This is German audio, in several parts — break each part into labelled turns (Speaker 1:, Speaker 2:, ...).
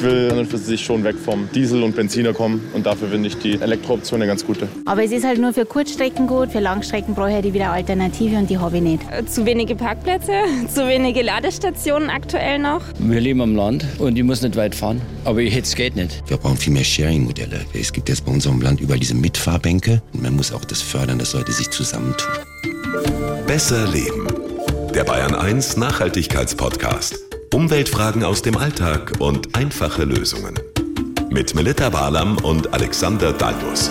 Speaker 1: Ich will an und für sich schon weg vom Diesel und Benziner kommen und dafür finde ich die Elektrooption eine ganz gute.
Speaker 2: Aber es ist halt nur für Kurzstrecken gut, für Langstrecken brauche ich wieder Alternative und die habe ich nicht.
Speaker 3: Äh, zu wenige Parkplätze, zu wenige Ladestationen aktuell noch.
Speaker 4: Wir leben am Land und ich muss nicht weit fahren, aber jetzt geht nicht.
Speaker 5: Wir brauchen viel mehr Sharing-Modelle. Es gibt jetzt bei unserem Land überall diese Mitfahrbänke und man muss auch das fördern, dass Leute sich zusammentun.
Speaker 6: Besser leben. Der Bayern 1 Nachhaltigkeitspodcast. Umweltfragen aus dem Alltag und einfache Lösungen. Mit Melita Barlam und Alexander Dalmus.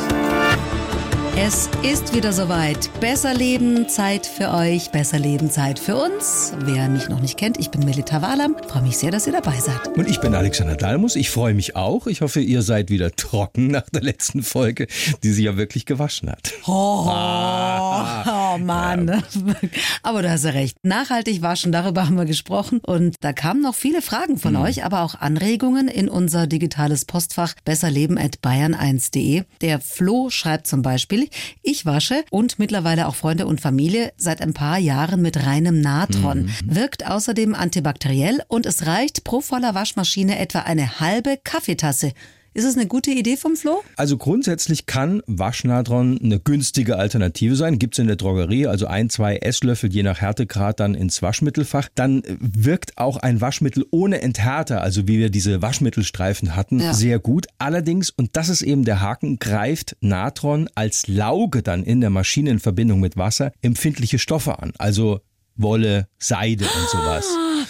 Speaker 7: Es ist wieder soweit. Besser Leben, Zeit für euch. Besser Leben, Zeit für uns. Wer mich noch nicht kennt, ich bin Melita Walam. Freue mich sehr, dass ihr dabei seid.
Speaker 8: Und ich bin Alexander Dalmus. Ich freue mich auch. Ich hoffe, ihr seid wieder trocken nach der letzten Folge, die sie ja wirklich gewaschen hat.
Speaker 7: Oh, oh Mann. Ja. Aber du hast ja recht. Nachhaltig waschen, darüber haben wir gesprochen. Und da kamen noch viele Fragen von mhm. euch, aber auch Anregungen in unser digitales Postfach besserleben.bayern1.de. Der Flo schreibt zum Beispiel, ich wasche und mittlerweile auch Freunde und Familie seit ein paar Jahren mit reinem Natron. Mhm. Wirkt außerdem antibakteriell und es reicht pro voller Waschmaschine etwa eine halbe Kaffeetasse. Ist es eine gute Idee vom Flo?
Speaker 8: Also grundsätzlich kann Waschnadron eine günstige Alternative sein. Gibt es in der Drogerie, also ein, zwei Esslöffel je nach Härtegrad dann ins Waschmittelfach. Dann wirkt auch ein Waschmittel ohne Enthärter, also wie wir diese Waschmittelstreifen hatten, ja. sehr gut. Allerdings, und das ist eben der Haken, greift Natron als Lauge dann in der Maschine in Verbindung mit Wasser empfindliche Stoffe an. Also Wolle, Seide und sowas.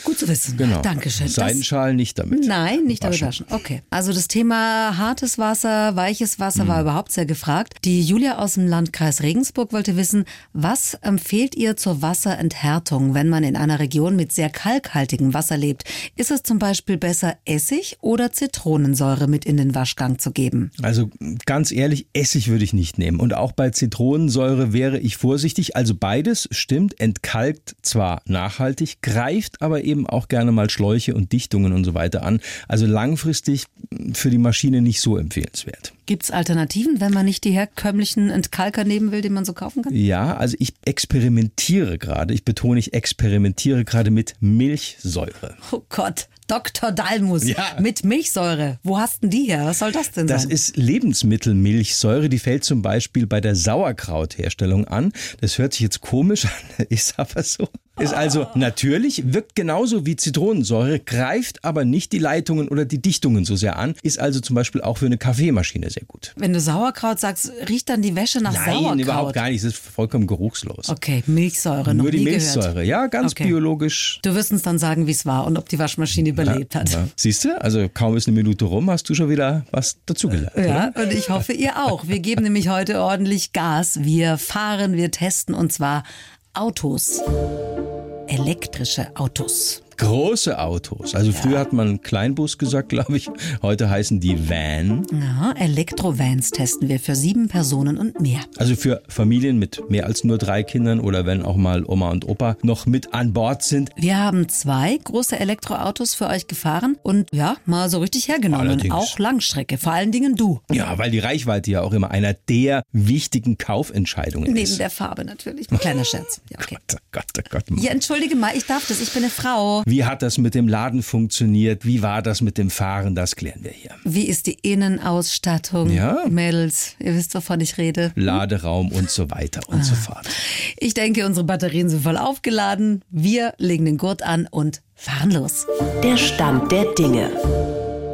Speaker 7: Gut zu wissen.
Speaker 8: Genau.
Speaker 7: Dankeschön.
Speaker 8: Seidenschal nicht damit.
Speaker 7: Nein, nicht damit waschen. Okay. Also das Thema hartes Wasser, weiches Wasser mhm. war überhaupt sehr gefragt. Die Julia aus dem Landkreis Regensburg wollte wissen, was empfehlt ihr zur Wasserenthärtung, wenn man in einer Region mit sehr kalkhaltigem Wasser lebt? Ist es zum Beispiel besser, Essig oder Zitronensäure mit in den Waschgang zu geben?
Speaker 8: Also ganz ehrlich, Essig würde ich nicht nehmen. Und auch bei Zitronensäure wäre ich vorsichtig. Also beides stimmt, entkalkt zwar nachhaltig, greift aber eben auch gerne mal Schläuche und Dichtungen und so weiter an. Also langfristig für die Maschine nicht so empfehlenswert.
Speaker 7: Gibt es Alternativen, wenn man nicht die herkömmlichen Entkalker nehmen will, den man so kaufen kann?
Speaker 8: Ja, also ich experimentiere gerade, ich betone, ich experimentiere gerade mit Milchsäure.
Speaker 7: Oh Gott, Dr. Dalmus ja. mit Milchsäure. Wo hast denn die her? Was soll das denn
Speaker 8: das
Speaker 7: sein?
Speaker 8: Das ist Lebensmittelmilchsäure. Die fällt zum Beispiel bei der Sauerkrautherstellung an. Das hört sich jetzt komisch an, ist aber so. Ist also natürlich, wirkt genauso wie Zitronensäure, greift aber nicht die Leitungen oder die Dichtungen so sehr an, ist also zum Beispiel auch für eine Kaffeemaschine sehr gut.
Speaker 7: Wenn du Sauerkraut sagst, riecht dann die Wäsche nach
Speaker 8: Nein,
Speaker 7: Sauerkraut?
Speaker 8: Nein, überhaupt gar nicht. Es ist vollkommen geruchslos.
Speaker 7: Okay, Milchsäure
Speaker 8: Nur
Speaker 7: noch
Speaker 8: die
Speaker 7: nie
Speaker 8: Milchsäure,
Speaker 7: gehört.
Speaker 8: ja, ganz
Speaker 7: okay.
Speaker 8: biologisch.
Speaker 7: Du wirst uns dann sagen, wie es war und ob die Waschmaschine überlebt ja, hat. Ja.
Speaker 8: Siehst du, also kaum ist eine Minute rum, hast du schon wieder was dazugelernt.
Speaker 7: Ja,
Speaker 8: oder?
Speaker 7: und ich hoffe, ihr auch. Wir geben nämlich heute ordentlich Gas. Wir fahren, wir testen und zwar Autos elektrische Autos.
Speaker 8: Große Autos. Also früher hat man Kleinbus gesagt, glaube ich. Heute heißen die Van.
Speaker 7: Ja, Elektrovans testen wir für sieben Personen und mehr.
Speaker 8: Also für Familien mit mehr als nur drei Kindern oder wenn auch mal Oma und Opa noch mit an Bord sind.
Speaker 7: Wir haben zwei große Elektroautos für euch gefahren und ja, mal so richtig hergenommen.
Speaker 8: Allerdings.
Speaker 7: Auch Langstrecke. Vor allen Dingen du.
Speaker 8: Ja, weil die Reichweite ja auch immer einer der wichtigen Kaufentscheidungen
Speaker 7: Neben
Speaker 8: ist.
Speaker 7: Neben der Farbe natürlich. Kleiner Scherz. Ja, okay.
Speaker 8: Gott, oh Gott, oh Gott. Mann.
Speaker 7: Ja, entschuldige mal, ich darf das. Ich bin eine Frau.
Speaker 8: Wie hat das mit dem Laden funktioniert? Wie war das mit dem Fahren? Das klären wir hier.
Speaker 7: Wie ist die Innenausstattung?
Speaker 8: Ja.
Speaker 7: Mädels, ihr wisst, wovon ich rede.
Speaker 8: Laderaum und so weiter und ah. so fort.
Speaker 7: Ich denke, unsere Batterien sind voll aufgeladen. Wir legen den Gurt an und fahren los.
Speaker 9: Der Stand der Dinge.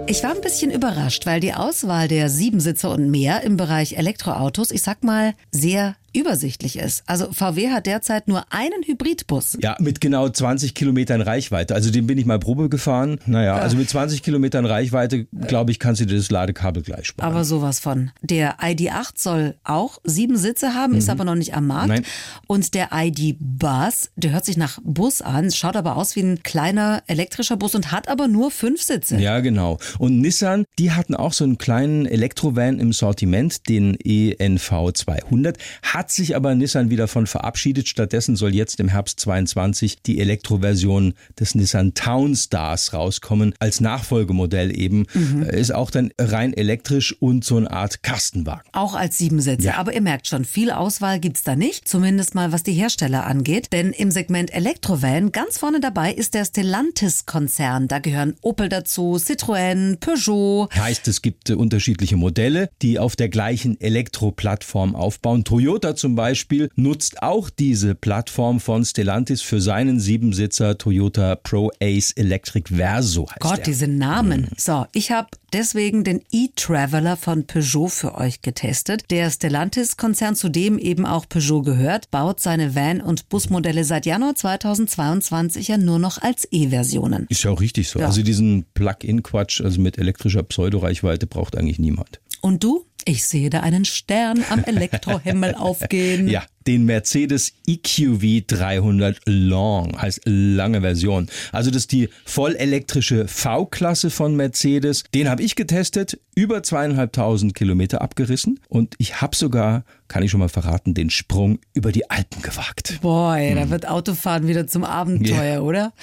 Speaker 7: Ich war ein bisschen überrascht, weil die Auswahl der Siebensitzer und mehr im Bereich Elektroautos, ich sag mal, sehr übersichtlich ist. Also VW hat derzeit nur einen Hybridbus.
Speaker 8: Ja, mit genau 20 Kilometern Reichweite. Also den bin ich mal Probe gefahren. Naja, ja. also mit 20 Kilometern Reichweite, glaube ich, kannst du dir das Ladekabel gleich sparen.
Speaker 7: Aber sowas von. Der ID8 soll auch sieben Sitze haben, mhm. ist aber noch nicht am Markt.
Speaker 8: Nein.
Speaker 7: Und der ID Bus, der hört sich nach Bus an, schaut aber aus wie ein kleiner elektrischer Bus und hat aber nur fünf Sitze.
Speaker 8: Ja, genau. Und Nissan, die hatten auch so einen kleinen Elektrovan im Sortiment, den ENV 200, hat hat sich aber Nissan wieder von verabschiedet. Stattdessen soll jetzt im Herbst 22 die Elektroversion des Nissan Townstars rauskommen. Als Nachfolgemodell eben. Mhm. Ist auch dann rein elektrisch und so eine Art Kastenwagen.
Speaker 7: Auch als Siebensitzer. Ja. Aber ihr merkt schon, viel Auswahl gibt's da nicht. Zumindest mal was die Hersteller angeht. Denn im Segment Elektrovan ganz vorne dabei ist der Stellantis-Konzern. Da gehören Opel dazu, Citroën, Peugeot.
Speaker 8: Heißt, es gibt unterschiedliche Modelle, die auf der gleichen Elektroplattform aufbauen. Toyota zum Beispiel nutzt auch diese Plattform von Stellantis für seinen Siebensitzer Toyota Pro Ace Electric Verso.
Speaker 7: Gott,
Speaker 8: der.
Speaker 7: diese Namen. Mhm. So, ich habe deswegen den e-Traveler von Peugeot für euch getestet. Der Stellantis-Konzern, zu dem eben auch Peugeot gehört, baut seine Van- und Busmodelle seit Januar 2022 ja nur noch als E-Versionen.
Speaker 8: Ist ja auch richtig so. Ja. Also diesen Plug-in-Quatsch, also mit elektrischer Pseudoreichweite, braucht eigentlich niemand.
Speaker 7: Und du? Ich sehe da einen Stern am Elektrohimmel aufgehen.
Speaker 8: Ja, den Mercedes EQV 300 Long, heißt lange Version. Also das ist die vollelektrische V-Klasse von Mercedes. Den habe ich getestet, über zweieinhalbtausend Kilometer abgerissen und ich habe sogar, kann ich schon mal verraten, den Sprung über die Alpen gewagt.
Speaker 7: Boah, hm. da wird Autofahren wieder zum Abenteuer, yeah. oder?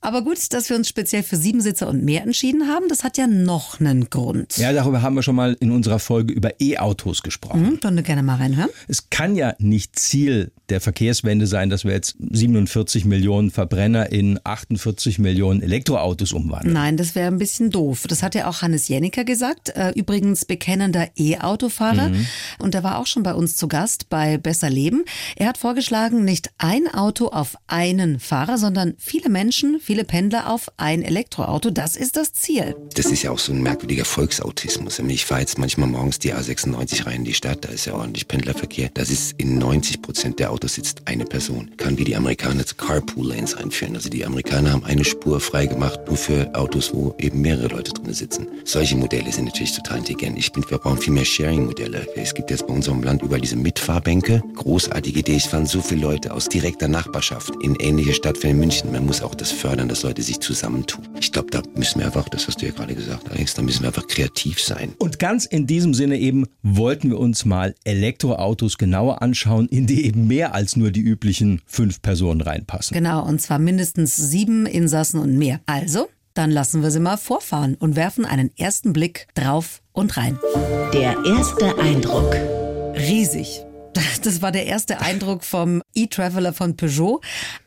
Speaker 7: Aber gut, dass wir uns speziell für Siebensitzer und mehr entschieden haben, das hat ja noch einen Grund.
Speaker 8: Ja, darüber haben wir schon mal in unserer Folge über E-Autos gesprochen.
Speaker 7: Mhm, können wir gerne mal reinhören.
Speaker 8: Es kann ja nicht Ziel der Verkehrswende sein, dass wir jetzt 47 Millionen Verbrenner in 48 Millionen Elektroautos umwandeln.
Speaker 7: Nein, das wäre ein bisschen doof. Das hat ja auch Hannes Jenniker gesagt, äh, übrigens bekennender E-Autofahrer. Mhm. Und der war auch schon bei uns zu Gast bei Besser Leben. Er hat vorgeschlagen, nicht ein Auto auf einen Fahrer, sondern viele Menschen, viele Pendler auf ein Elektroauto. Das ist das Ziel.
Speaker 5: Das ist ja auch so ein merkwürdiger Volksautismus. Ich fahre jetzt manchmal morgens die A96 rein in die Stadt, da ist ja ordentlich Pendlerverkehr. Das ist in 90 Prozent der Autos sitzt eine Person. Kann wie die Amerikaner Carpool Lanes einführen. Also die Amerikaner haben eine Spur frei gemacht, nur für Autos, wo eben mehrere Leute drin sitzen. Solche Modelle sind natürlich total intelligent. Ich bin, wir brauchen viel mehr Sharing-Modelle. Es gibt jetzt bei unserem Land über diese Mitfahrbänke. Großartige Idee. Ich fand so viele Leute aus direkter Nachbarschaft in ähnliche Stadt wie München. Man muss auch das fördern, dass Leute sich zusammentun. Ich glaube, da müssen wir einfach, das hast du ja gerade gesagt, Alex, da müssen wir einfach kreativ sein.
Speaker 8: Und ganz in diesem Sinne eben wollten wir uns mal Elektroautos genauer anschauen, in die eben mehr als nur die üblichen fünf Personen reinpassen.
Speaker 7: Genau, und zwar mindestens sieben Insassen und mehr. Also, dann lassen wir sie mal vorfahren und werfen einen ersten Blick drauf und rein.
Speaker 9: Der erste Eindruck.
Speaker 7: Riesig. Das war der erste Eindruck vom E-Traveler von Peugeot.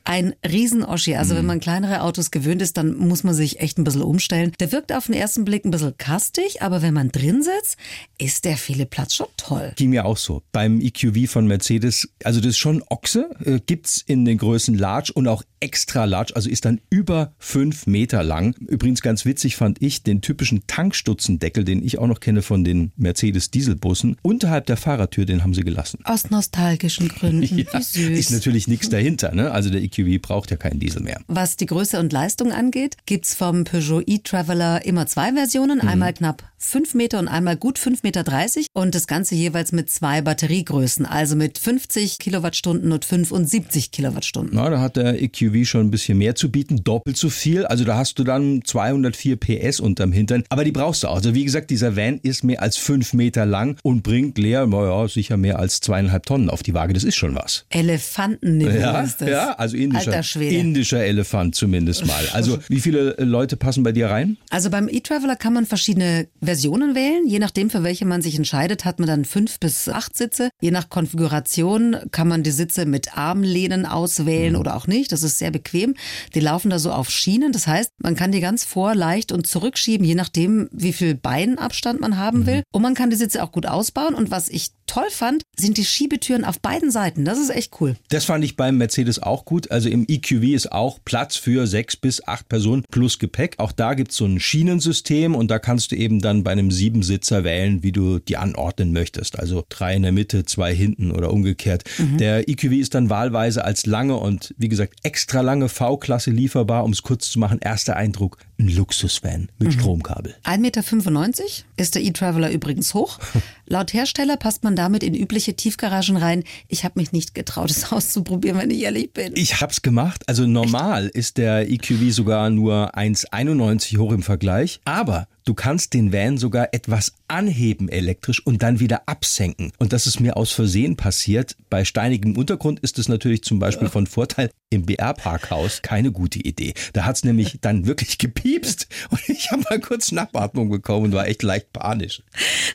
Speaker 7: Ein Riesen-Oschi. Also wenn mhm. man kleinere Autos gewöhnt ist, dann muss man sich echt ein bisschen umstellen. Der wirkt auf den ersten Blick ein bisschen kastig, aber wenn man drin sitzt, ist der viele Platz schon toll.
Speaker 8: Ging mir auch so. Beim EQV von Mercedes, also das ist schon Ochse, äh, gibt's in den Größen Large und auch extra large, also ist dann über fünf Meter lang. Übrigens ganz witzig fand ich den typischen Tankstutzendeckel, den ich auch noch kenne von den Mercedes Dieselbussen. Unterhalb der Fahrertür, den haben sie gelassen.
Speaker 7: Aus nostalgischen Gründen. ja.
Speaker 8: Ist natürlich nichts dahinter, ne? Also der EQV braucht ja keinen Diesel mehr.
Speaker 7: Was die Größe und Leistung angeht, gibt's vom Peugeot e-Traveler immer zwei Versionen. Mhm. Einmal knapp 5 Meter und einmal gut 5,30 Meter und das Ganze jeweils mit zwei Batteriegrößen, also mit 50 Kilowattstunden und 75 Kilowattstunden.
Speaker 8: Na, da hat der EQV schon ein bisschen mehr zu bieten, doppelt so viel. Also da hast du dann 204 PS unterm Hintern, aber die brauchst du auch. Also wie gesagt, dieser Van ist mehr als 5 Meter lang und bringt leer, naja, sicher mehr als zweieinhalb Tonnen auf die Waage. Das ist schon was.
Speaker 7: Elefantenniveau
Speaker 8: ja,
Speaker 7: ist das.
Speaker 8: Ja, also indischer, indischer Elefant zumindest mal. Also wie viele Leute passen bei dir rein?
Speaker 7: Also beim E-Traveler kann man verschiedene Versionen wählen. Je nachdem, für welche man sich entscheidet, hat man dann fünf bis acht Sitze. Je nach Konfiguration kann man die Sitze mit Armlehnen auswählen mhm. oder auch nicht. Das ist sehr bequem. Die laufen da so auf Schienen. Das heißt, man kann die ganz vor, leicht und zurückschieben, je nachdem, wie viel Beinabstand man haben mhm. will. Und man kann die Sitze auch gut ausbauen. Und was ich toll fand, sind die Schiebetüren auf beiden Seiten. Das ist echt cool.
Speaker 8: Das fand ich beim Mercedes auch gut. Also im EQV ist auch Platz für sechs bis acht Personen plus Gepäck. Auch da gibt es so ein Schienensystem und da kannst du eben dann bei einem Siebensitzer wählen, wie du die anordnen möchtest. Also drei in der Mitte, zwei hinten oder umgekehrt. Mhm. Der EQV ist dann wahlweise als lange und wie gesagt extra lange V-Klasse lieferbar. Um es kurz zu machen, erster Eindruck, ein Luxusvan mit mhm. Stromkabel.
Speaker 7: 1,95 Meter ist der E-Traveler übrigens hoch. Laut Hersteller passt man damit in übliche Tiefgaragen rein. Ich habe mich nicht getraut, es auszuprobieren, wenn ich ehrlich bin.
Speaker 8: Ich habe es gemacht. Also normal Echt? ist der EQV sogar nur 1,91 hoch im Vergleich. Aber du kannst den Van sogar etwas anheben elektrisch und dann wieder absenken. Und das ist mir aus Versehen passiert. Bei steinigem Untergrund ist es natürlich zum Beispiel von Vorteil. Im BR-Parkhaus keine gute Idee. Da hat's nämlich dann wirklich gepiepst und ich habe mal kurz Schnappatmung bekommen und war echt leicht panisch.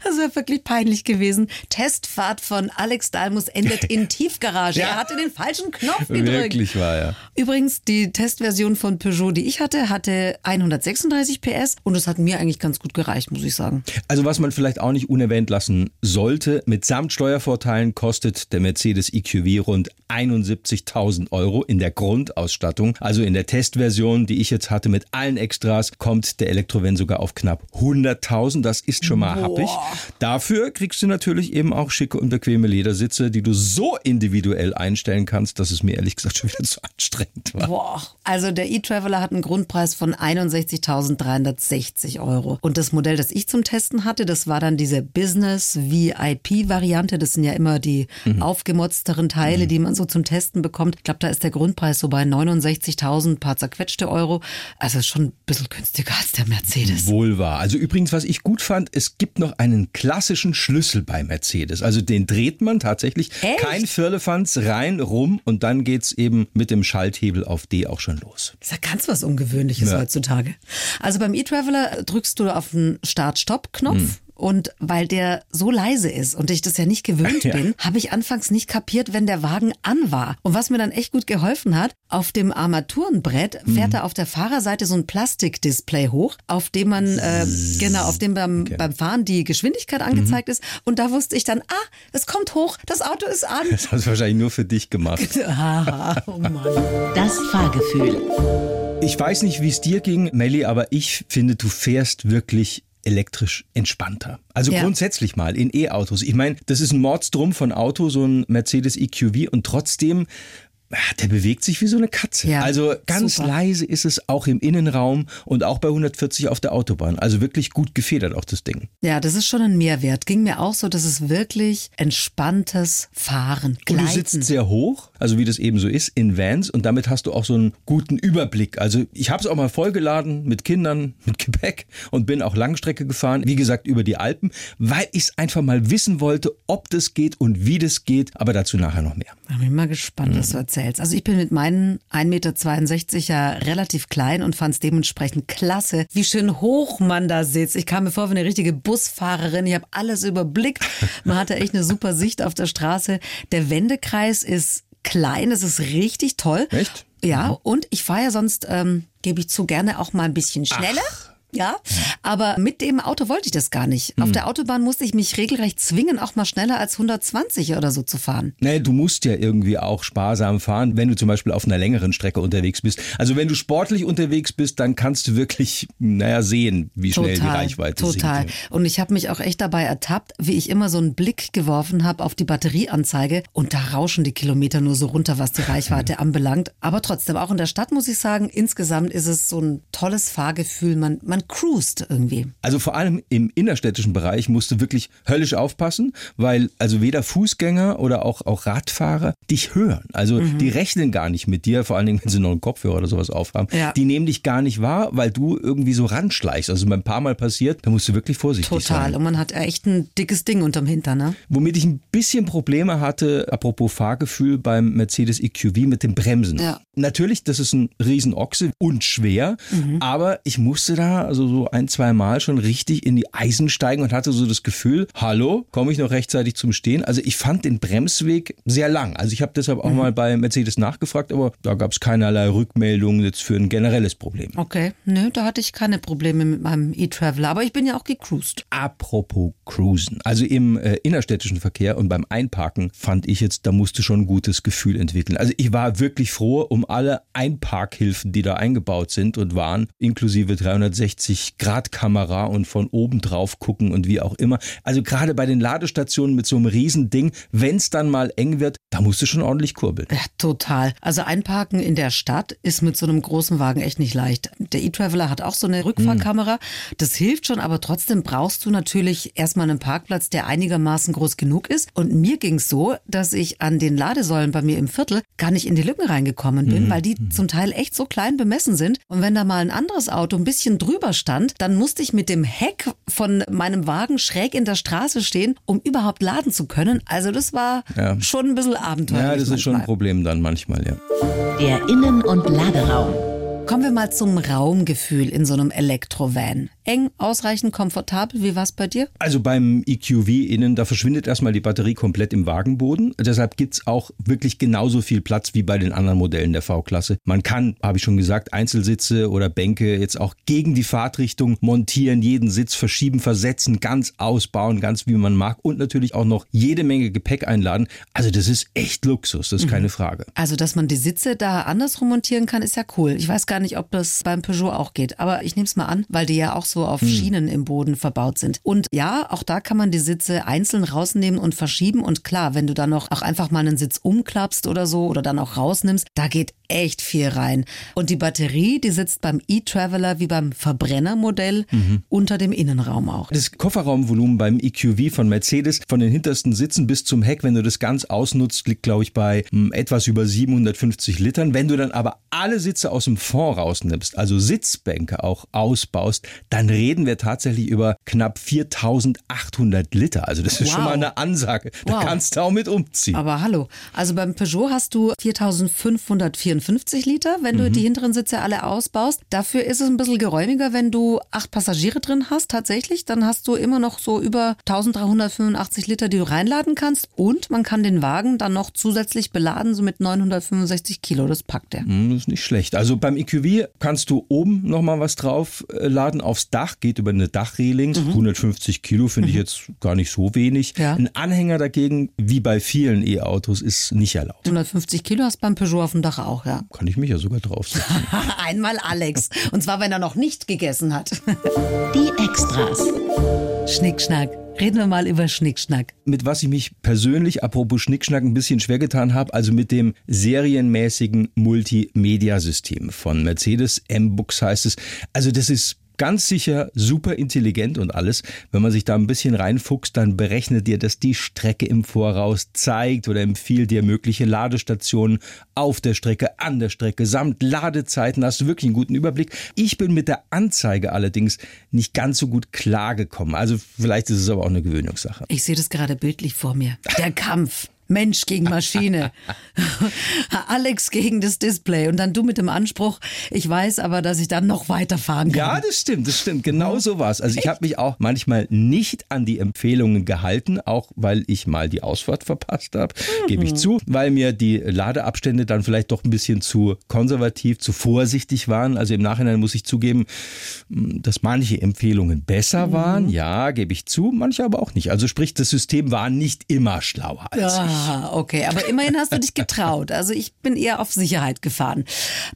Speaker 7: Das wäre wirklich peinlich gewesen. Testfahrt von Alex Dalmus endet in Tiefgarage.
Speaker 8: Ja.
Speaker 7: Er hatte den falschen Knopf gedrückt.
Speaker 8: Wirklich war ja.
Speaker 7: Übrigens, die Testversion von Peugeot, die ich hatte, hatte 136 PS und das hat mir eigentlich ganz gut gereicht, muss ich sagen.
Speaker 8: Also was man vielleicht auch nicht unerwähnt lassen sollte, mitsamt Steuervorteilen kostet der Mercedes EQV rund 71.000 Euro in der Grundausstattung. Also in der Testversion, die ich jetzt hatte mit allen Extras, kommt der Elektrovan sogar auf knapp 100.000. Das ist schon mal happig. Dafür kriegst du natürlich eben auch schicke und bequeme Ledersitze, die du so individuell einstellen kannst, dass es mir ehrlich gesagt schon wieder zu anstrengend war.
Speaker 7: Boah. Also der E-Traveler hat einen Grundpreis von 61.360 Euro. Und das Modell, das ich zum Testen hatte, das war dann diese Business VIP Variante. Das sind ja immer die aufgemotzteren Teile, die man so zum Testen bekommt. Ich glaube, da ist der Grundpreis so bei 69.000 paar zerquetschte Euro. Also schon ein bisschen günstiger als der Mercedes.
Speaker 8: Wohl wahr. Also übrigens, was ich gut fand, es gibt noch einen klassischen Schlüssel bei Mercedes. Also den dreht man tatsächlich.
Speaker 7: Echt?
Speaker 8: Kein Firlefanz, rein, rum und dann geht's eben mit dem Schalthebel auf D auch schon los.
Speaker 7: Das ist ja ganz was Ungewöhnliches
Speaker 8: Ja.
Speaker 7: heutzutage. Also beim E-Traveler drückst du auf den Start-Stopp-Knopf. Und weil der so leise ist und ich das ja nicht gewöhnt
Speaker 8: Ja.
Speaker 7: bin, habe ich anfangs nicht kapiert, wenn der Wagen an war. Und was mir dann echt gut geholfen hat, auf dem Armaturenbrett fährt er auf der Fahrerseite so ein Plastikdisplay hoch, auf dem man, äh, genau, auf dem beim, beim Fahren die Geschwindigkeit angezeigt ist. Und da wusste ich dann, ah, es kommt hoch, das Auto ist an.
Speaker 8: Das hast du wahrscheinlich nur für dich gemacht.
Speaker 7: Haha, oh Mann.
Speaker 9: Das Fahrgefühl.
Speaker 8: Ich weiß nicht, wie es dir ging, Melli, aber ich finde, du fährst wirklich elektrisch entspannter. Also
Speaker 7: Ja.
Speaker 8: grundsätzlich mal in E-Autos. Ich meine, das ist ein Mordsdrum von Auto, so ein Mercedes EQV und trotzdem ah, der bewegt sich wie so eine Katze.
Speaker 7: Ja,
Speaker 8: also ganz
Speaker 7: super.
Speaker 8: leise ist es auch im Innenraum und auch bei 140 auf der Autobahn. Also wirklich gut gefedert auch das Ding.
Speaker 7: Ja, das ist schon ein Mehrwert. Ging mir auch so, dass es wirklich entspanntes Fahren,
Speaker 8: Und du
Speaker 7: Gleiten.
Speaker 8: sitzt sehr hoch, also wie das eben so ist, in Vans und damit hast du auch so einen guten Überblick. Also ich habe es auch mal vollgeladen mit Kindern, mit Gepäck und bin auch Langstrecke gefahren, wie gesagt über die Alpen, weil ich es einfach mal wissen wollte, ob das geht und wie das geht, aber dazu nachher noch mehr.
Speaker 7: Ich bin mal gespannt, was du erzählst. Also ich bin mit meinen 1,62 Meter ja relativ klein und fand es dementsprechend klasse, wie schön hoch man da sitzt. Ich kam mir vor wie eine richtige Busfahrerin. Ich habe alles überblickt. Man hatte echt eine super Sicht auf der Straße. Der Wendekreis ist klein, es ist richtig toll.
Speaker 8: Echt?
Speaker 7: Ja, und ich fahre ja sonst, ähm, gebe ich zu, gerne auch mal ein bisschen schneller. Ja, aber mit dem Auto wollte ich das gar nicht. Auf der Autobahn musste ich mich regelrecht zwingen, auch mal schneller als 120 oder so zu fahren.
Speaker 8: Nee, du musst ja irgendwie auch sparsam fahren, wenn du zum Beispiel auf einer längeren Strecke unterwegs bist. Also wenn du sportlich unterwegs bist, dann kannst du wirklich, naja, sehen, wie schnell die Reichweite
Speaker 7: Total.
Speaker 8: sinkt.
Speaker 7: Und ich habe mich auch echt dabei ertappt, wie ich immer so einen Blick geworfen habe auf die Batterieanzeige und da rauschen die Kilometer nur so runter, was die Reichweite anbelangt. Aber trotzdem, auch in der Stadt muss ich sagen, insgesamt ist es so ein tolles Fahrgefühl. Man, man cruist irgendwie.
Speaker 8: Also vor allem im innerstädtischen Bereich musst du wirklich höllisch aufpassen, weil also weder Fußgänger oder auch, auch Radfahrer dich hören. Also
Speaker 7: Mhm.
Speaker 8: die rechnen gar nicht mit dir, vor allen Dingen, wenn sie noch einen Kopfhörer oder sowas aufhaben.
Speaker 7: Ja.
Speaker 8: Die nehmen dich gar nicht wahr, weil du irgendwie so ranschleichst. Also ein paar Mal passiert, da musst du wirklich vorsichtig
Speaker 7: Total.
Speaker 8: sein.
Speaker 7: Und man hat echt ein dickes Ding unterm Hintern, ne?
Speaker 8: Womit ich ein bisschen Probleme hatte, apropos Fahrgefühl beim Mercedes EQV mit dem Bremsen.
Speaker 7: Ja.
Speaker 8: Natürlich, das ist ein Riesenochse und schwer,
Speaker 7: Mhm.
Speaker 8: aber ich musste da also so ein, zwei Mal schon richtig in die Eisen steigen und hatte so das Gefühl, hallo, komme ich noch rechtzeitig zum Stehen? Also ich fand den Bremsweg sehr lang. Also ich habe deshalb auch mal bei Mercedes nachgefragt, aber da gab es keinerlei Rückmeldungen jetzt für ein generelles Problem.
Speaker 7: Okay, nö, da hatte ich keine Probleme mit meinem E-Traveler, aber ich bin ja auch gecruised.
Speaker 8: Apropos Cruisen. Also im äh, innerstädtischen Verkehr und beim Einparken fand ich jetzt, da musste schon ein gutes Gefühl entwickeln. Also ich war wirklich froh um alle Einparkhilfen, die da eingebaut sind und waren, inklusive 360-Grad-Kamera und von oben drauf gucken und wie auch immer. Also gerade bei den Ladestationen mit so einem Riesending, wenn es dann mal eng wird, da musst du schon ordentlich kurbeln.
Speaker 7: Ja, total. Also einparken in der Stadt ist mit so einem großen Wagen echt nicht leicht. Der E-Traveler hat auch so eine Rückfahrkamera. Das hilft schon, aber trotzdem brauchst du natürlich erstmal einen Parkplatz, der einigermaßen groß genug ist. Und mir ging's so, dass ich an den Ladesäulen bei mir im Viertel gar nicht in die Lücken reingekommen bin, weil die zum Teil echt so klein bemessen sind. Und wenn da mal ein anderes Auto ein bisschen drüber stand, dann musste ich mit dem Heck von meinem Wagen schräg in der Straße stehen, um überhaupt laden zu können. Also das war
Speaker 8: Ja.
Speaker 7: schon ein bisschen abenteuerlich.
Speaker 8: Ja, das ist schon ein. Problem dann manchmal, ja.
Speaker 9: Der Innen- und Laderaum.
Speaker 7: Kommen wir mal zum Raumgefühl in so einem Elektrovan. Eng, ausreichend komfortabel. Wie war's bei dir?
Speaker 8: Also beim EQV innen, da verschwindet erstmal die Batterie komplett im Wagenboden. Deshalb gibt's auch wirklich genauso viel Platz wie bei den anderen Modellen der V-Klasse. Man kann, habe ich schon gesagt, Einzelsitze oder Bänke jetzt auch gegen die Fahrtrichtung montieren, jeden Sitz verschieben, versetzen, ganz ausbauen, ganz wie man mag und natürlich auch noch jede Menge Gepäck einladen. Also das ist echt Luxus, das ist keine Frage.
Speaker 7: Also, dass man die Sitze da andersrum montieren kann, ist ja cool. Ich weiß gar nicht, ob das beim Peugeot auch geht, aber ich nehme es mal an, weil die ja auch so auf Schienen im Boden verbaut sind. Und ja, auch da kann man die Sitze einzeln rausnehmen und verschieben. Und klar, wenn du dann noch auch einfach mal einen Sitz umklappst oder so oder dann auch rausnimmst, da geht echt viel rein. Und die Batterie, die sitzt beim e-Traveler wie beim Verbrennermodell unter dem Innenraum auch.
Speaker 8: Das Kofferraumvolumen beim EQV von Mercedes von den hintersten Sitzen bis zum Heck, wenn du das ganz ausnutzt, liegt glaube ich bei hm, etwas über 750 Litern. Wenn du dann aber alle Sitze aus dem Fond rausnimmst, also Sitzbänke auch ausbaust, dann reden wir tatsächlich über knapp 4800 Liter. Also das ist schon
Speaker 7: Wow.
Speaker 8: mal eine Ansage. Da
Speaker 7: Wow.
Speaker 8: kannst du auch mit umziehen.
Speaker 7: Aber hallo, also beim Peugeot hast du 4554 Liter, wenn du die hinteren Sitze alle ausbaust. Dafür ist es ein bisschen geräumiger, wenn du acht Passagiere drin hast, tatsächlich. Dann hast du immer noch so über 1385 Liter, die du reinladen kannst. Und man kann den Wagen dann noch zusätzlich beladen, so mit 965 Kilo. Das packt er.
Speaker 8: Hm, Das ist nicht schlecht. Also beim EQV kannst du oben nochmal was drauf äh, laden. Aufs Dach geht über eine Dachreling. 150 Kilo finde ich jetzt gar nicht so wenig.
Speaker 7: Ja.
Speaker 8: Ein Anhänger dagegen, wie bei vielen E-Autos, ist nicht erlaubt.
Speaker 7: 150 Kilo hast beim Peugeot auf dem Dach auch, ja.
Speaker 8: Kann ich mich ja sogar draufsetzen.
Speaker 7: Einmal Alex. Und zwar, wenn er noch nicht gegessen hat.
Speaker 9: Die Extras.
Speaker 7: Schnickschnack. Reden wir mal über Schnickschnack.
Speaker 8: mit was ich mich persönlich, apropos Schnickschnack, ein bisschen schwer getan habe, also mit dem serienmäßigen Multimedia-System von Mercedes. M-Books heißt es. Also das ist ganz sicher super intelligent und alles. Wenn man sich da ein bisschen reinfuchst, dann berechnet dir das die Strecke im Voraus, zeigt oder empfiehlt dir mögliche Ladestationen auf der Strecke, an der Strecke, samt Ladezeiten. Hast du wirklich einen guten Überblick. Ich bin mit der Anzeige allerdings nicht ganz so gut klargekommen. Also vielleicht ist es aber auch eine Gewöhnungssache.
Speaker 7: Ich sehe das gerade bildlich vor mir. Der Kampf. Mensch gegen Maschine. Alex gegen das Display. Und dann du mit dem Anspruch, ich weiß aber, dass ich dann noch weiterfahren kann.
Speaker 8: Ja, das stimmt, das stimmt. Genau so war's. Also ich habe mich auch manchmal nicht an die Empfehlungen gehalten, auch weil ich mal die Ausfahrt verpasst habe, gebe ich zu, weil mir die Ladeabstände dann vielleicht doch ein bisschen zu konservativ, zu vorsichtig waren. Also im Nachhinein muss ich zugeben, mh, dass manche Empfehlungen besser waren. Ja, gebe ich zu, manche aber auch nicht. Also sprich, das System war nicht immer schlauer als ich.
Speaker 7: Ah, okay, aber immerhin hast du dich getraut. Also ich bin eher auf Sicherheit gefahren.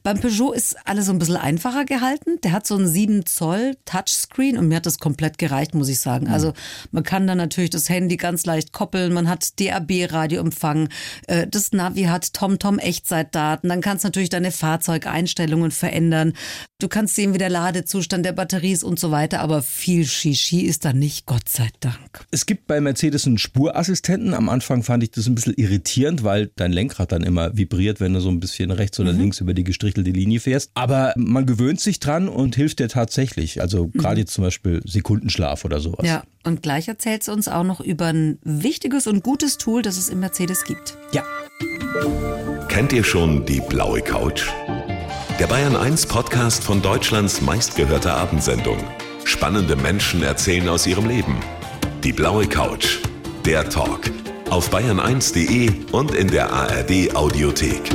Speaker 7: Beim Peugeot ist alles so ein bisschen einfacher gehalten. Der hat so einen 7 Zoll Touchscreen und mir hat das komplett gereicht, muss ich sagen. Also man kann dann natürlich das Handy ganz leicht koppeln. Man hat DAB-Radioempfang. äh, Das Navi hat TomTom Echtzeitdaten. Dann kannst du natürlich deine Fahrzeugeinstellungen verändern. Du kannst sehen, wie der Ladezustand der Batterie ist und so weiter. Aber viel Shishi ist da nicht, Gott sei Dank.
Speaker 8: Es gibt bei Mercedes einen Spurassistenten. Am Anfang fand ich das ein bisschen irritierend, weil dein Lenkrad dann immer vibriert, wenn du so ein bisschen rechts oder links über die gestrichelte Linie fährst. Aber man gewöhnt sich dran und hilft dir tatsächlich. Also gerade jetzt zum Beispiel Sekundenschlaf oder sowas.
Speaker 7: Ja, und gleich erzählt sie uns auch noch über ein wichtiges und gutes Tool, das es im Mercedes gibt.
Speaker 8: Ja.
Speaker 6: Kennt ihr schon die blaue Couch? Der Bayern 1 Podcast von Deutschlands meistgehörter Abendsendung. Spannende Menschen erzählen aus ihrem Leben. Die blaue Couch. Der Talk. Auf bayern1.de und in der ARD Audiothek.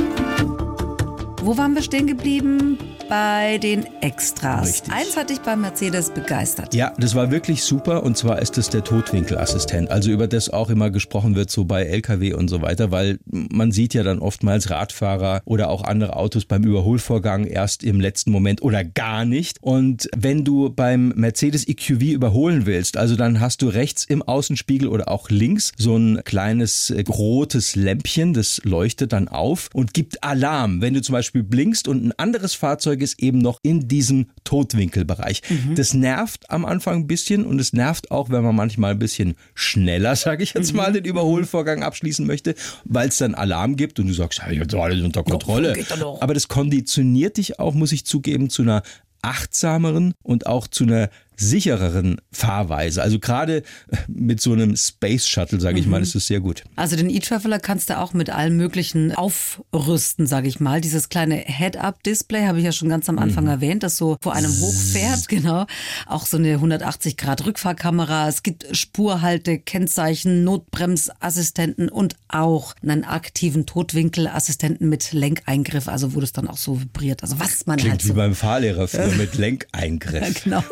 Speaker 7: Wo waren wir stehen geblieben? Bei den Extras.
Speaker 8: Richtig.
Speaker 7: Eins hat dich bei Mercedes begeistert.
Speaker 8: Ja, das war wirklich super und zwar ist es der Totwinkelassistent. Also über das auch immer gesprochen wird, so bei LKW und so weiter, weil man sieht ja dann oftmals Radfahrer oder auch andere Autos beim Überholvorgang erst im letzten Moment oder gar nicht. Und wenn du beim Mercedes EQV überholen willst, also dann hast du rechts im Außenspiegel oder auch links so ein kleines äh, rotes Lämpchen, das leuchtet dann auf und gibt Alarm. Wenn du zum Beispiel blinkst und ein anderes Fahrzeug ist eben noch in diesem Totwinkelbereich. Das nervt am Anfang ein bisschen und es nervt auch, wenn man manchmal ein bisschen schneller, sage ich jetzt mal, den Überholvorgang abschließen möchte, weil es dann Alarm gibt und du sagst, ja, jetzt alles unter Kontrolle. Aber das konditioniert dich auch, muss ich zugeben, zu einer achtsameren und auch zu einer sichereren Fahrweise. Also gerade mit so einem Space Shuttle, sage ich mal, ist es sehr gut.
Speaker 7: Also den E-Traveler kannst du auch mit allem Möglichen aufrüsten, sage ich mal. Dieses kleine Head-Up-Display habe ich ja schon ganz am Anfang erwähnt, das so vor einem hochfährt, genau. Auch so eine 180-Grad-Rückfahrkamera. Es gibt Spurhalte, Kennzeichen, Notbremsassistenten und auch einen aktiven Totwinkelassistenten mit Lenkeingriff, also wo das dann auch so vibriert. Also was man
Speaker 8: Klingt
Speaker 7: halt
Speaker 8: wie
Speaker 7: so
Speaker 8: beim Fahrlehrer früher mit Lenkeingriff.
Speaker 7: genau.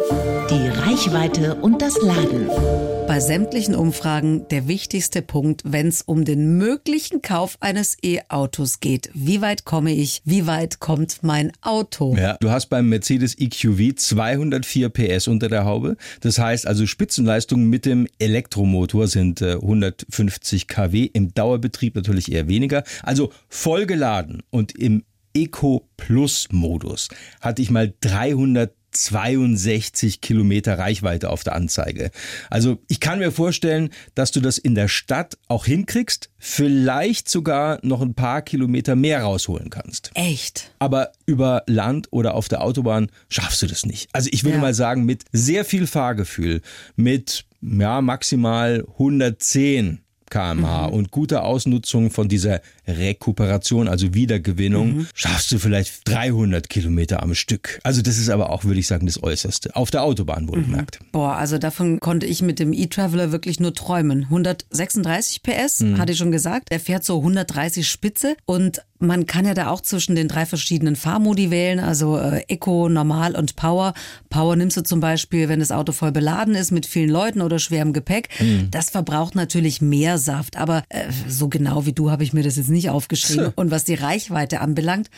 Speaker 9: Die Reichweite und das Laden.
Speaker 7: Bei sämtlichen Umfragen der wichtigste Punkt, wenn es um den möglichen Kauf eines E-Autos geht. Wie weit komme ich? Wie weit kommt mein Auto?
Speaker 8: Ja, du hast beim Mercedes EQV 204 PS unter der Haube. Das heißt also Spitzenleistungen mit dem Elektromotor sind äh, 150 kW, im Dauerbetrieb natürlich eher weniger. Also voll geladen und im Eco Plus Modus hatte ich mal 362 Kilometer Reichweite auf der Anzeige. Also ich kann mir vorstellen, dass du das in der Stadt auch hinkriegst, vielleicht sogar noch ein paar Kilometer mehr rausholen kannst.
Speaker 7: Echt?
Speaker 8: Aber über Land oder auf der Autobahn schaffst du das nicht. Also ich würde
Speaker 7: Ja.
Speaker 8: mal sagen, mit sehr viel Fahrgefühl, mit ja, maximal 110 kmh und guter Ausnutzung von dieser Rekuperation, also Wiedergewinnung, schaffst du vielleicht 300 Kilometer am Stück. Also das ist aber auch, würde ich sagen, das Äußerste. Auf der Autobahn wohlgemerkt.
Speaker 7: Boah, also davon konnte ich mit dem E-Traveler wirklich nur träumen. 136 PS, hatte ich schon gesagt. Der fährt so 130 Spitze und man kann ja da auch zwischen den drei verschiedenen Fahrmodi wählen, also äh, Eco, Normal und Power. Power nimmst du zum Beispiel, wenn das Auto voll beladen ist mit vielen Leuten oder schwerem Gepäck. Das verbraucht natürlich mehr Saft, aber äh, so genau wie du habe ich mir das jetzt nicht aufgeschrieben. Und was die Reichweite anbelangt,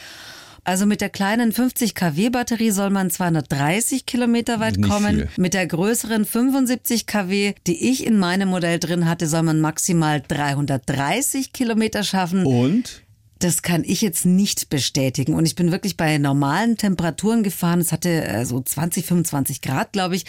Speaker 7: also mit der kleinen 50 kW Batterie soll man 230 Kilometer weit
Speaker 8: Nicht
Speaker 7: kommen.
Speaker 8: viel.
Speaker 7: Mit der größeren 75 kW, die ich in meinem Modell drin hatte, soll man maximal 330 Kilometer schaffen.
Speaker 8: Und
Speaker 7: Das kann ich jetzt nicht bestätigen. Und ich bin wirklich bei normalen Temperaturen gefahren. Es hatte äh, so 20, 25 Grad, glaube ich.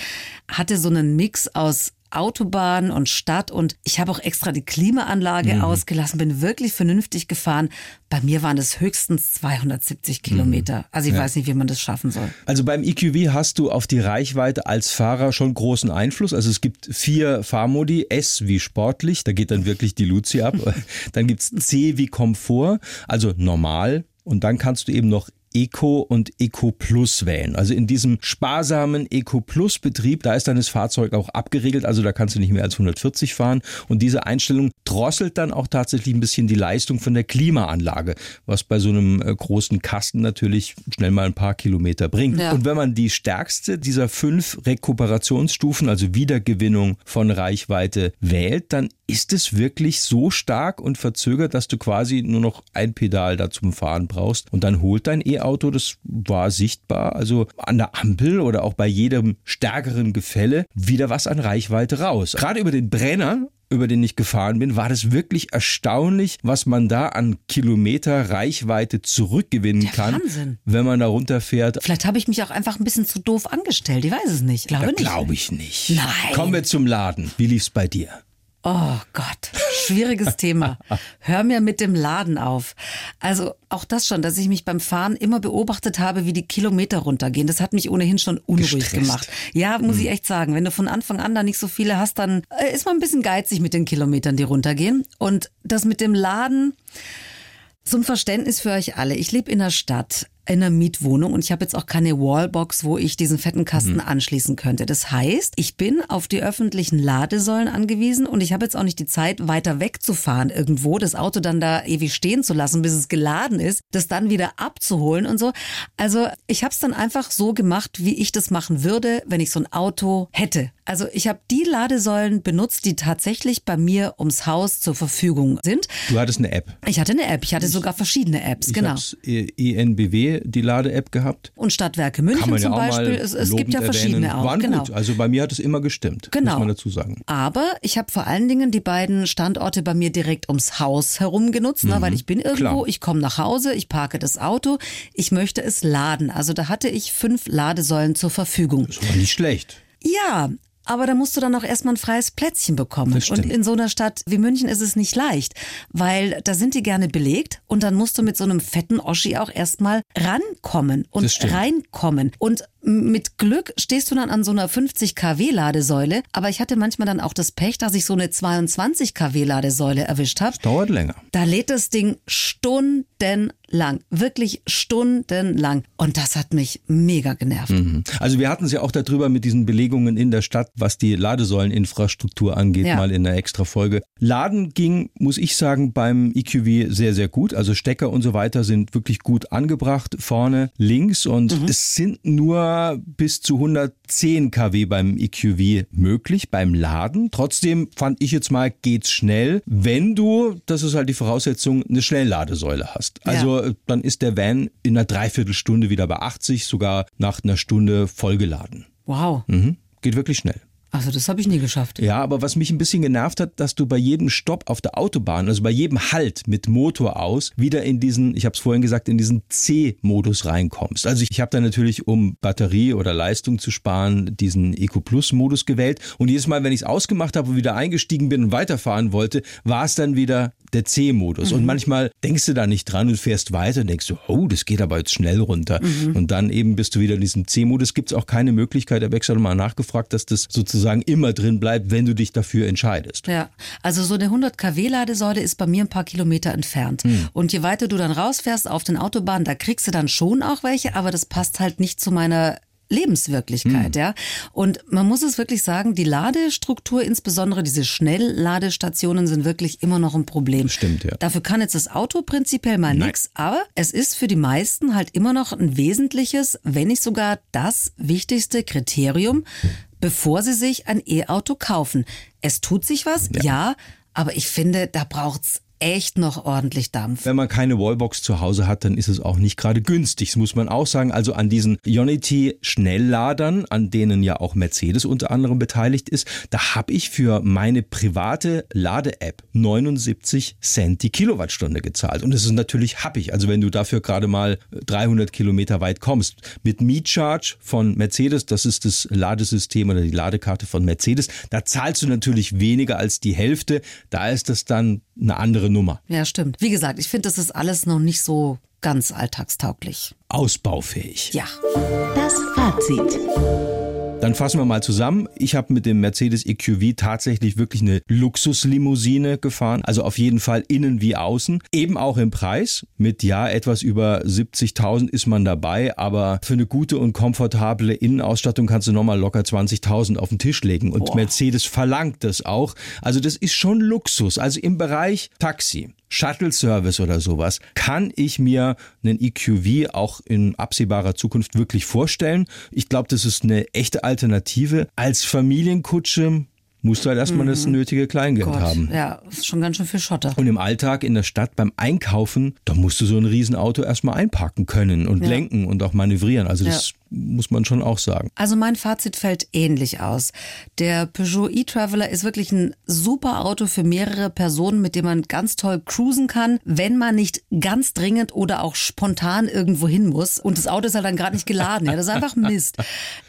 Speaker 7: Hatte so einen Mix aus Autobahn und Stadt und ich habe auch extra die Klimaanlage ausgelassen, bin wirklich vernünftig gefahren. Bei mir waren es höchstens 270 Kilometer. Also ich weiß nicht, wie man das schaffen soll.
Speaker 8: Also beim EQV hast du auf die Reichweite als Fahrer schon großen Einfluss. Also es gibt vier Fahrmodi. S wie sportlich, da geht dann wirklich die Luzi ab. Dann gibt's C wie Komfort, also normal. Und dann kannst du eben noch Eco und Eco Plus wählen. Also in diesem sparsamen Eco Plus Betrieb, da ist dann das Fahrzeug auch abgeregelt, also da kannst du nicht mehr als 140 fahren und diese Einstellung drosselt dann auch tatsächlich ein bisschen die Leistung von der Klimaanlage, was bei so einem äh, großen Kasten natürlich schnell mal ein paar Kilometer bringt.
Speaker 7: Ja.
Speaker 8: Und wenn man die stärkste dieser fünf Rekuperationsstufen, also Wiedergewinnung von Reichweite wählt, dann ist es wirklich so stark und verzögert, dass du quasi nur noch ein Pedal da zum Fahren brauchst und dann holt dein E-Auto, das war sichtbar, also an der Ampel oder auch bei jedem stärkeren Gefälle wieder was an Reichweite raus. Gerade über den Brenner über den ich gefahren bin, war das wirklich erstaunlich, was man da an Kilometer Reichweite zurückgewinnen
Speaker 7: Der
Speaker 8: kann,
Speaker 7: Wahnsinn.
Speaker 8: wenn man da runterfährt.
Speaker 7: Vielleicht habe ich mich auch einfach ein bisschen zu doof angestellt. Ich weiß es nicht. Glaube nicht.
Speaker 8: Glaube ich nicht.
Speaker 7: Nein.
Speaker 8: Kommen wir zum Laden. Wie lief's bei dir?
Speaker 7: Oh Gott, schwieriges Thema. Hör mir mit dem Laden auf. Also auch das schon, dass ich mich beim Fahren immer beobachtet habe, wie die Kilometer runtergehen. Das hat mich ohnehin schon unruhig
Speaker 8: Gestresst.
Speaker 7: gemacht. Ja, muss ich echt sagen. Wenn du von Anfang an da nicht so viele hast, dann äh, ist man ein bisschen geizig mit den Kilometern, die runtergehen. Und das mit dem Laden, zum Verständnis für euch alle. Ich lebe in der Stadt, in einer Mietwohnung und ich habe jetzt auch keine Wallbox, wo ich diesen fetten Kasten anschließen könnte. Das heißt, ich bin auf die öffentlichen Ladesäulen angewiesen und ich habe jetzt auch nicht die Zeit, weiter wegzufahren irgendwo, das Auto dann da ewig stehen zu lassen, bis es geladen ist, das dann wieder abzuholen und so. Also ich habe es dann einfach so gemacht, wie ich das machen würde, wenn ich so ein Auto hätte. Also ich habe die Ladesäulen benutzt, die tatsächlich bei mir ums Haus zur Verfügung sind.
Speaker 8: Du hattest eine App.
Speaker 7: Ich hatte eine App, ich hatte sogar verschiedene Apps,
Speaker 8: Ich
Speaker 7: genau.
Speaker 8: hab's die Lade-App gehabt.
Speaker 7: Und Stadtwerke München
Speaker 8: ja
Speaker 7: zum Beispiel. Es, es gibt ja verschiedene
Speaker 8: erwähnen.
Speaker 7: auch.
Speaker 8: Waren
Speaker 7: genau.
Speaker 8: gut. Also bei mir hat es immer gestimmt,
Speaker 7: Genau.
Speaker 8: muss man dazu sagen.
Speaker 7: Aber ich habe vor allen Dingen die beiden Standorte bei mir direkt ums Haus herum genutzt, ne, weil ich bin irgendwo,
Speaker 8: Mhm. klar.
Speaker 7: ich komme nach Hause, ich parke das Auto, ich möchte es laden. Also da hatte ich fünf Ladesäulen zur Verfügung.
Speaker 8: Das war nicht schlecht.
Speaker 7: Ja, aber da musst du dann auch erstmal ein freies Plätzchen bekommen. Und in so einer Stadt wie München ist es nicht leicht, weil da sind die gerne belegt und dann musst du mit so einem fetten Oschi auch erstmal rankommen und reinkommen. Und mit Glück stehst du dann an so einer 50 kW Ladesäule, aber ich hatte manchmal dann auch das Pech, dass ich so eine 22 kW Ladesäule erwischt habe.
Speaker 8: Dauert länger.
Speaker 7: Da lädt das Ding stundenlang, wirklich stundenlang. Und das hat mich mega genervt.
Speaker 8: Mhm. Also wir hatten es ja auch darüber mit diesen Belegungen in der Stadt, was die Ladesäuleninfrastruktur angeht,
Speaker 7: Ja.
Speaker 8: mal in einer extra Folge. Laden ging, muss ich sagen, beim EQV sehr, sehr gut. Also Stecker und so weiter sind wirklich gut angebracht, vorne, links und
Speaker 7: Mhm.
Speaker 8: es sind nur bis zu 110 kW beim EQV möglich, beim Laden. Trotzdem fand ich jetzt mal, geht's schnell, wenn du, das ist halt die Voraussetzung, eine Schnellladesäule hast. Also dann ist der Van in einer Dreiviertelstunde wieder bei 80, sogar nach einer Stunde vollgeladen.
Speaker 7: Wow.
Speaker 8: Mhm. Geht wirklich schnell.
Speaker 7: Also das habe ich nie geschafft.
Speaker 8: Ja, aber was mich ein bisschen genervt hat, dass du bei jedem Stopp auf der Autobahn, also bei jedem Halt mit Motor aus, wieder in diesen, ich habe es vorhin gesagt, in diesen C-Modus reinkommst. Also ich, ich habe da natürlich, um Batterie oder Leistung zu sparen, diesen Eco Plus-Modus gewählt. Und jedes Mal, wenn ich es ausgemacht habe und wieder eingestiegen bin und weiterfahren wollte, war es dann wieder der C-Modus. Und manchmal denkst du da nicht dran und fährst weiter und denkst du, oh, das geht aber jetzt schnell runter. Und dann eben bist du wieder in diesem C-Modus. Gibt es auch keine Möglichkeit, ich habe extra mal nachgefragt, dass das sozusagen immer drin bleibt, wenn du dich dafür entscheidest.
Speaker 7: Ja, also so eine 100 kW Ladesäule ist bei mir ein paar Kilometer entfernt.
Speaker 8: Hm.
Speaker 7: Und je weiter du dann rausfährst auf den Autobahnen, da kriegst du dann schon auch welche, aber das passt halt nicht zu meiner Lebenswirklichkeit,
Speaker 8: Hm.
Speaker 7: ja. Und man muss es wirklich sagen, die Ladestruktur, insbesondere diese Schnellladestationen, sind wirklich immer noch ein Problem.
Speaker 8: Stimmt, ja.
Speaker 7: Dafür kann jetzt das Auto prinzipiell mal nix, aber es ist für die meisten halt immer noch ein wesentliches, wenn nicht sogar das wichtigste Kriterium, bevor sie sich ein E-Auto kaufen. Es tut sich was, ja, aber ich finde, da braucht's echt noch ordentlich Dampf.
Speaker 8: Wenn man keine Wallbox zu Hause hat, dann ist es auch nicht gerade günstig. Das muss man auch sagen. Also an diesen Ionity Schnellladern, an denen ja auch Mercedes unter anderem beteiligt ist, da habe ich für meine private Lade-App 79 Cent die Kilowattstunde gezahlt. Und das ist natürlich happig. Also wenn du dafür gerade mal 300 Kilometer weit kommst. Mit MeCharge von Mercedes, das ist das Ladesystem oder die Ladekarte von Mercedes, da zahlst du natürlich weniger als die Hälfte. Da ist das dann eine andere Nummer.
Speaker 7: Ja, stimmt. Wie gesagt, ich finde, das ist alles noch nicht so ganz alltagstauglich.
Speaker 8: Ausbaufähig.
Speaker 7: Ja.
Speaker 9: Das Fazit.
Speaker 8: Dann fassen wir mal zusammen. Ich habe mit dem Mercedes EQV tatsächlich wirklich eine Luxuslimousine gefahren. Also auf jeden Fall innen wie außen. Eben auch im Preis. Mit ja etwas über 70.000 ist man dabei. Aber für eine gute und komfortable Innenausstattung kannst du nochmal locker 20.000 auf den Tisch legen. Und Mercedes verlangt das auch. Also das ist schon Luxus. Also im Bereich Taxi. Shuttle Service oder sowas, kann ich mir einen EQV auch in absehbarer Zukunft wirklich vorstellen. Ich glaube, das ist eine echte Alternative. Als Familienkutsche musst du halt erstmal das nötige Kleingeld
Speaker 7: Gott.
Speaker 8: haben.
Speaker 7: Ja, ist schon ganz schön viel Schotter.
Speaker 8: Und im Alltag in der Stadt beim Einkaufen, da musst du so ein Riesenauto erstmal einparken können und
Speaker 7: Ja.
Speaker 8: lenken und auch manövrieren. Also das muss man schon auch sagen.
Speaker 7: Also mein Fazit fällt ähnlich aus. Der Peugeot e-Traveler ist wirklich ein super Auto für mehrere Personen, mit dem man ganz toll cruisen kann, wenn man nicht ganz dringend oder auch spontan irgendwo hin muss. Und das Auto ist halt dann gerade nicht geladen. Ja, das ist einfach Mist.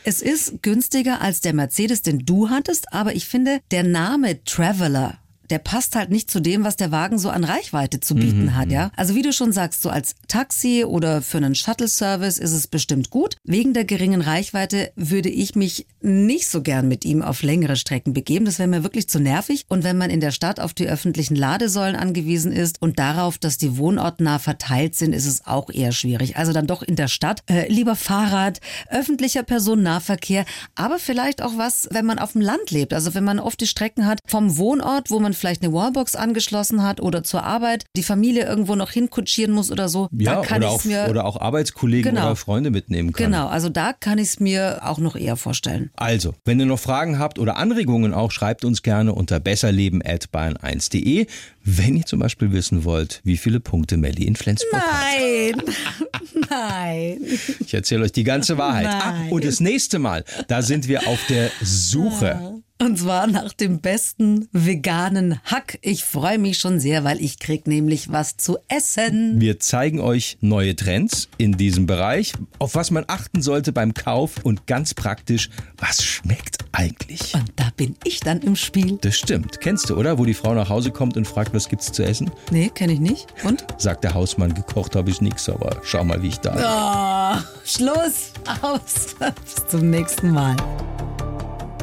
Speaker 7: Es ist günstiger als der Mercedes, den du hattest, aber ich finde, der Name Traveler der passt halt nicht zu dem, was der Wagen so an Reichweite zu bieten
Speaker 8: Mhm,
Speaker 7: hat, ja. Also wie du schon sagst, so als Taxi oder für einen Shuttle-Service ist es bestimmt gut. Wegen der geringen Reichweite würde ich mich nicht so gern mit ihm auf längere Strecken begeben. Das wäre mir wirklich zu nervig. Und wenn man in der Stadt auf die öffentlichen Ladesäulen angewiesen ist und darauf, dass die wohnortnah verteilt sind, ist es auch eher schwierig. Also dann doch in der Stadt äh, lieber Fahrrad, öffentlicher Personennahverkehr, aber vielleicht auch was, wenn man auf dem Land lebt. Also wenn man oft die Strecken hat vom Wohnort, wo man vielleicht eine Wallbox angeschlossen hat oder zur Arbeit, die Familie irgendwo noch hinkutschieren muss oder so.
Speaker 8: Ja,
Speaker 7: kann ich
Speaker 8: auch,
Speaker 7: mir
Speaker 8: oder auch Arbeitskollegen
Speaker 7: Genau.
Speaker 8: oder Freunde mitnehmen kann.
Speaker 7: Genau, also da kann ich es mir auch noch eher vorstellen.
Speaker 8: Also, wenn ihr noch Fragen habt oder Anregungen auch, schreibt uns gerne unter besserleben.bayern1.de. Wenn ihr zum Beispiel wissen wollt, wie viele Punkte Melli in Flensburg hat.
Speaker 7: Nein, nein.
Speaker 8: Ich erzähle euch die ganze Wahrheit. Ah,
Speaker 7: Nein.
Speaker 8: und das nächste Mal, da sind wir auf der Suche
Speaker 7: Und zwar nach dem besten veganen Hack. Ich freue mich schon sehr, weil ich krieg nämlich was zu essen.
Speaker 8: Wir zeigen euch neue Trends in diesem Bereich, auf was man achten sollte beim Kauf und ganz praktisch, was schmeckt eigentlich?
Speaker 7: Und da bin ich dann im Spiel.
Speaker 8: Das stimmt. Kennst du, oder? Wo die Frau nach Hause kommt und fragt, was gibt's zu essen?
Speaker 7: Nee, kenne ich nicht. Und?
Speaker 8: Sagt der Hausmann, gekocht habe ich nichts, aber schau mal, wie ich da bin.
Speaker 7: Oh, Schluss, aus. Bis zum nächsten Mal.